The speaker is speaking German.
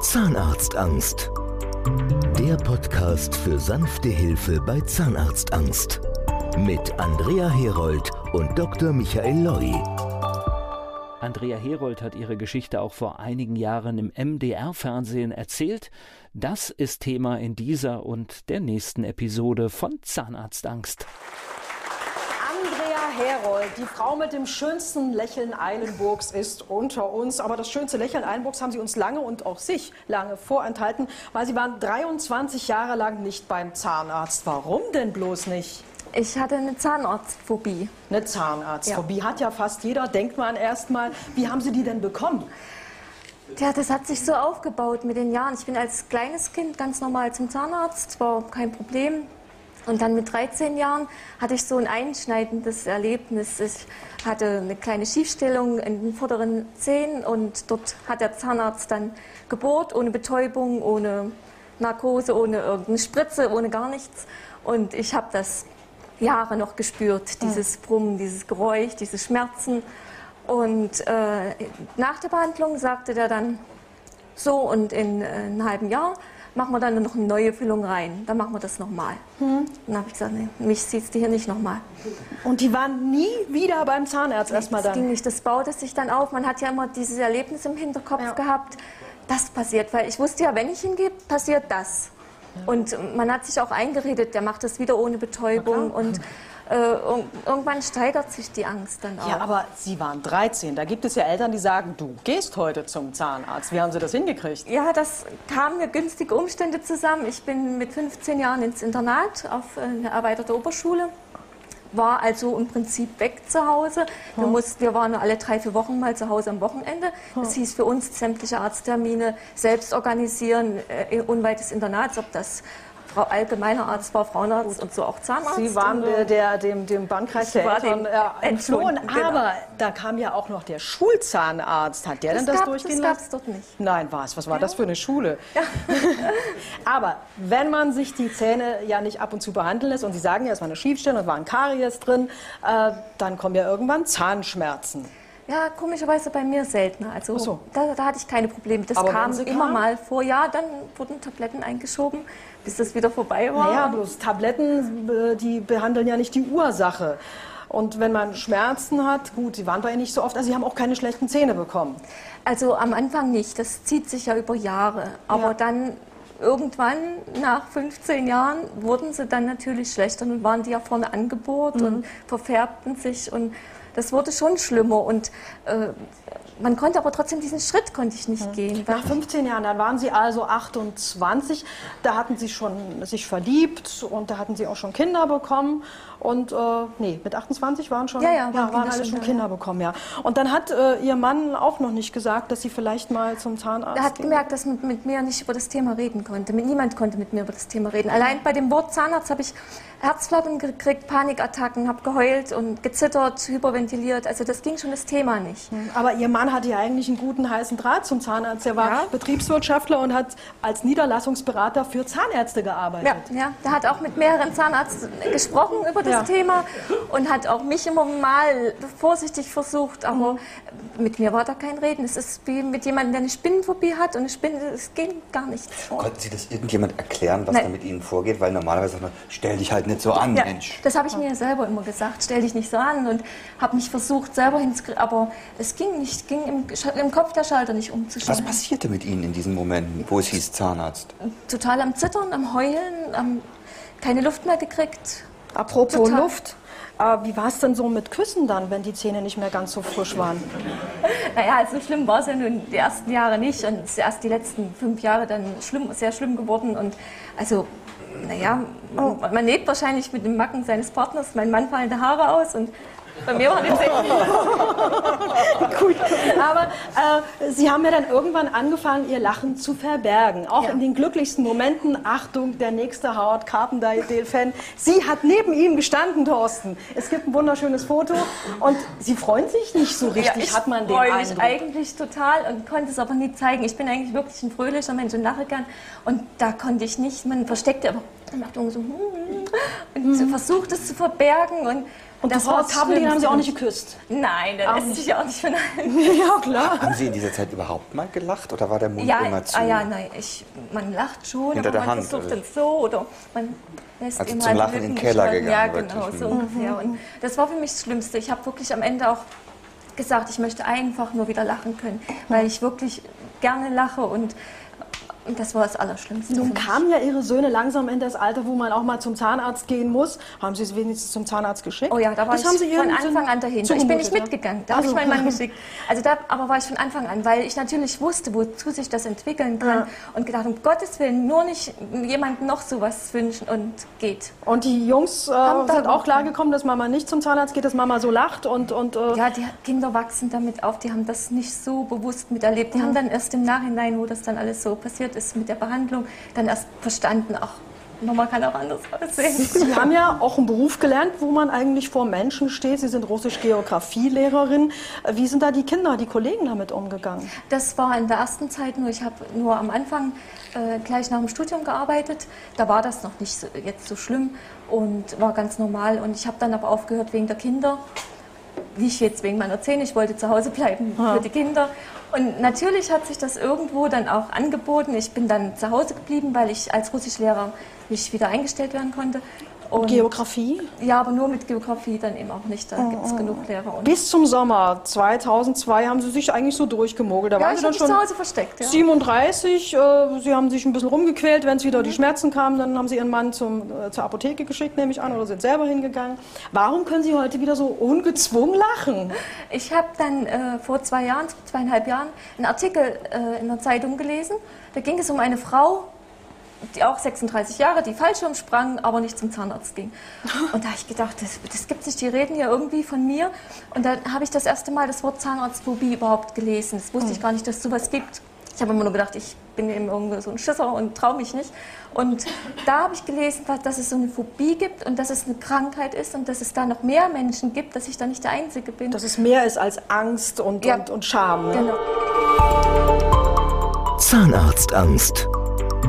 Zahnarztangst. Der Podcast für sanfte Hilfe bei Zahnarztangst. Mit Andrea Herold und Dr. Michael Loi. Andrea Herold hat ihre Geschichte auch vor einigen Jahren im MDR-Fernsehen erzählt. Das ist Thema in dieser und der nächsten Episode von Zahnarztangst. Herold, die Frau mit dem schönsten Lächeln Eilenburgs, ist unter uns. Aber das schönste Lächeln Eilenburgs haben Sie uns lange und auch sich lange vorenthalten, weil Sie waren 23 Jahre lang nicht beim Zahnarzt. Warum denn bloß nicht? Ich hatte eine Zahnarztphobie. Eine Zahnarztphobie ja. hat ja fast jeder, denkt man erstmal. Wie haben Sie die denn bekommen? Ja, das hat sich so aufgebaut mit den Jahren. Ich bin als kleines Kind ganz normal zum Zahnarzt, war kein Problem. Und dann mit 13 Jahren hatte ich so ein einschneidendes Erlebnis. Ich hatte eine kleine Schiefstellung in den vorderen Zähnen und dort hat der Zahnarzt dann gebohrt, ohne Betäubung, ohne Narkose, ohne irgendeine Spritze, ohne gar nichts. Und ich habe das Jahre noch gespürt, dieses Brummen, dieses Geräusch, diese Schmerzen. Und äh, nach der Behandlung sagte der dann so und in äh, einem halben Jahr machen wir dann noch eine neue Füllung rein. Dann machen wir das nochmal. Hm. Dann habe ich gesagt, nee, mich siehst du hier nicht nochmal. Und die waren nie wieder beim Zahnarzt nee, erstmal dann? Das ging nicht, das baute sich dann auf. Man hat ja immer dieses Erlebnis im Hinterkopf ja. gehabt, das passiert. Weil ich wusste ja, wenn ich hingehe, passiert das. Und man hat sich auch eingeredet, der macht das wieder ohne Betäubung. Und äh, irgendwann steigert sich die Angst dann auch. Ja, aber Sie waren 13. Da gibt es ja Eltern, die sagen, du gehst heute zum Zahnarzt. Wie haben Sie das hingekriegt? Ja, das kam mir günstige Umstände zusammen. Ich bin mit 15 Jahren ins Internat auf eine erweiterte Oberschule war also im Prinzip weg zu Hause. Wir, mussten, wir waren alle drei, vier Wochen mal zu Hause am Wochenende. Das hieß für uns sämtliche Arzttermine selbst organisieren, äh, unweit des Internats, ob das Frau allgemeiner Arzt war, Frauenarzt und so auch Zahnarzt. Sie waren der, der, dem, dem Bandkreis der Eltern äh, entflohen. Genau. Aber da kam ja auch noch der Schulzahnarzt. Hat der das denn das durchgehen Das gab es dort nicht. Nein, was? Was war ja. das für eine Schule? Ja. Aber wenn man sich die Zähne ja nicht ab und zu behandeln lässt und Sie sagen ja, es war eine Schiefstellung, es war ein Karies drin, äh, dann kommen ja irgendwann Zahnschmerzen. Ja, komischerweise bei mir seltener. Also so. da, da, hatte ich keine Probleme. Das Aber kam immer kam? mal vor. Ja, dann wurden Tabletten eingeschoben, bis das wieder vorbei war. Naja, bloß Tabletten, äh, die behandeln ja nicht die Ursache. Und wenn man Schmerzen hat, gut, sie waren bei Ihnen nicht so oft, also Sie haben auch keine schlechten Zähne bekommen. Also am Anfang nicht, das zieht sich ja über Jahre. Aber ja. dann irgendwann, nach 15 Jahren, wurden sie dann natürlich schlechter und waren die ja vorne angebohrt mhm. und verfärbten sich und das wurde schon schlimmer und äh, man konnte aber trotzdem diesen Schritt konnte ich nicht gehen. Nach 15 Jahren, dann waren Sie also 28, da hatten Sie schon sich verliebt und da hatten Sie auch schon Kinder bekommen und äh, nee, mit 28 waren schon, ja, ja, waren, ja, waren alle schon Kinder ja. bekommen, ja. Und dann hat äh, Ihr Mann auch noch nicht gesagt, dass Sie vielleicht mal zum Zahnarzt Er hat gehen. gemerkt, dass man mit mir nicht über das Thema reden konnte. Mit niemand konnte mit mir über das Thema reden. Allein bei dem Wort Zahnarzt habe ich Herzflattern gekriegt, Panikattacken, habe geheult und gezittert, hyperventiliert. Also das ging schon das Thema nicht. Hm, aber Ihr Mann hatte ja eigentlich einen guten heißen Draht zum Zahnarzt. Er war ja. Betriebswirtschaftler und hat als Niederlassungsberater für Zahnärzte gearbeitet. Ja, ja. der hat auch mit mehreren Zahnärzten gesprochen über das ja. Thema und hat auch mich immer mal vorsichtig versucht, aber mhm. mit mir war da kein Reden. Es ist wie mit jemandem, der eine Spinnenphobie hat und eine Spinne, es geht gar nichts. Konnten Sie das irgendjemand erklären, was Nein. da mit Ihnen vorgeht? Weil normalerweise sagt man, stell dich halt nicht so an, ja, Mensch. Das habe ich mir selber immer gesagt, stell dich nicht so an und habe mich versucht selber hinzukriegen, aber es ging nicht, ging im, im Kopf der Schalter nicht umzustellen. Was passierte mit Ihnen in diesen Momenten, wo es hieß Zahnarzt? Total am Zittern, am Heulen, am, keine Luft mehr gekriegt, Apropos Total. Luft, äh, wie war es denn so mit Küssen dann, wenn die Zähne nicht mehr ganz so frisch waren? Naja, so schlimm war es ja nun die ersten Jahre nicht und es ist erst die letzten fünf Jahre dann schlimm, sehr schlimm geworden und also naja, oh. man näht wahrscheinlich mit dem Macken seines Partners. Mein Mann fallende Haare aus und bei mir war das Gut, aber äh, Sie haben ja dann irgendwann angefangen, Ihr Lachen zu verbergen. Auch ja. in den glücklichsten Momenten. Achtung, der nächste Howard Carpendale-Fan. Sie hat neben ihm gestanden, Thorsten. Es gibt ein wunderschönes Foto und Sie freuen sich nicht so richtig, ja, hat man den Eindruck. Ich freue mich eigentlich total und konnte es aber nie zeigen. Ich bin eigentlich wirklich ein fröhlicher Mensch und lache gern. Und da konnte ich nicht, man versteckte aber macht so hm, hm, und mhm. versucht es zu verbergen und Und das Frau Kabeli haben Sie auch nicht geküsst? Nein, das lässt sich auch nicht von allen. ja, klar. Haben Sie in dieser Zeit überhaupt mal gelacht oder war der Mund ja, immer zu? Ah, ja, nein, ich, man lacht schon, Hinter aber der man Hand, versucht dann so oder man lässt Also ihm zum halt Lachen in den Keller gegangen, Ja, genau, wirklich. so Mhm. ungefähr. Und das war für mich das Schlimmste. Ich habe wirklich am Ende auch gesagt, ich möchte einfach nur wieder lachen können, weil ich wirklich gerne lache und und das war das Allerschlimmste. Nun kamen ja Ihre Söhne langsam in das Alter, wo man auch mal zum Zahnarzt gehen muss. Haben Sie es wenigstens zum Zahnarzt geschickt? Oh ja, da war das haben Sie ich von Anfang an dahinter. Ich bin nicht mitgegangen, da habe ich Also. meinen Mann geschickt. Also da aber war ich von Anfang an, weil ich natürlich wusste, wozu sich das entwickeln kann Ja. und gedacht, um Gottes Willen, nur nicht jemandem noch sowas wünschen und geht. Und die Jungs äh, sind auch noch- klar gekommen, dass Mama nicht zum Zahnarzt geht, dass Mama so lacht und, und äh, Ja, die Kinder wachsen damit auf, die haben das nicht so bewusst miterlebt. Die haben dann erst im Nachhinein, wo das dann alles so passiert ist mit der Behandlung, dann erst verstanden, ach, Mama kann auch anders aussehen. Sie haben ja auch einen Beruf gelernt, wo man eigentlich vor Menschen steht. Sie sind Russisch-Geografie-Lehrerin. Wie sind da die Kinder, die Kollegen damit umgegangen? Das war in der ersten Zeit nur, ich habe nur am Anfang äh, gleich nach dem Studium gearbeitet. Da war das noch nicht so, jetzt so schlimm und war ganz normal. Und ich habe dann aber aufgehört wegen der Kinder. Nicht jetzt wegen meiner Zähne, ich wollte zu Hause bleiben für die Kinder. Und natürlich hat sich das irgendwo dann auch angeboten. Ich bin dann zu Hause geblieben, weil ich als Russischlehrer nicht wieder eingestellt werden konnte. Und Geografie? ja, aber nur mit Geografie dann eben auch nicht. Da gibt es genug Lehrer. Und Bis zum Sommer 2002 haben Sie sich eigentlich so durchgemogelt. Da ja, waren Sie dann mich zu schon Hause versteckt. Ja. 37. Äh, Sie haben sich ein bisschen rumgequält. Wenn es wieder die Schmerzen kamen, dann haben Sie Ihren Mann zum, äh, zur Apotheke geschickt, nehme ich an, oder sind selber hingegangen. Warum können Sie heute wieder so ungezwungen lachen? Ich habe dann äh, vor zwei Jahren, zweieinhalb Jahren, einen Artikel äh, in der Zeitung gelesen. Da ging es um eine Frau, die auch 36 Jahre, die Fallschirm sprang, aber nicht zum Zahnarzt ging. Und da habe ich gedacht, das, das gibt nicht, die reden ja irgendwie von mir. Und dann habe ich das erste Mal das Wort Zahnarztphobie überhaupt gelesen. Das wusste ich gar nicht, dass es sowas gibt. Ich habe immer nur gedacht, ich bin eben irgendwie so ein Schisser und traue mich nicht. Und da habe ich gelesen, dass es so eine Phobie gibt und dass es eine Krankheit ist und dass es da noch mehr Menschen gibt, dass ich da nicht der Einzige bin. Dass es mehr ist als Angst und, Ja. und, und Scham. Ne? genau. Zahnarztangst.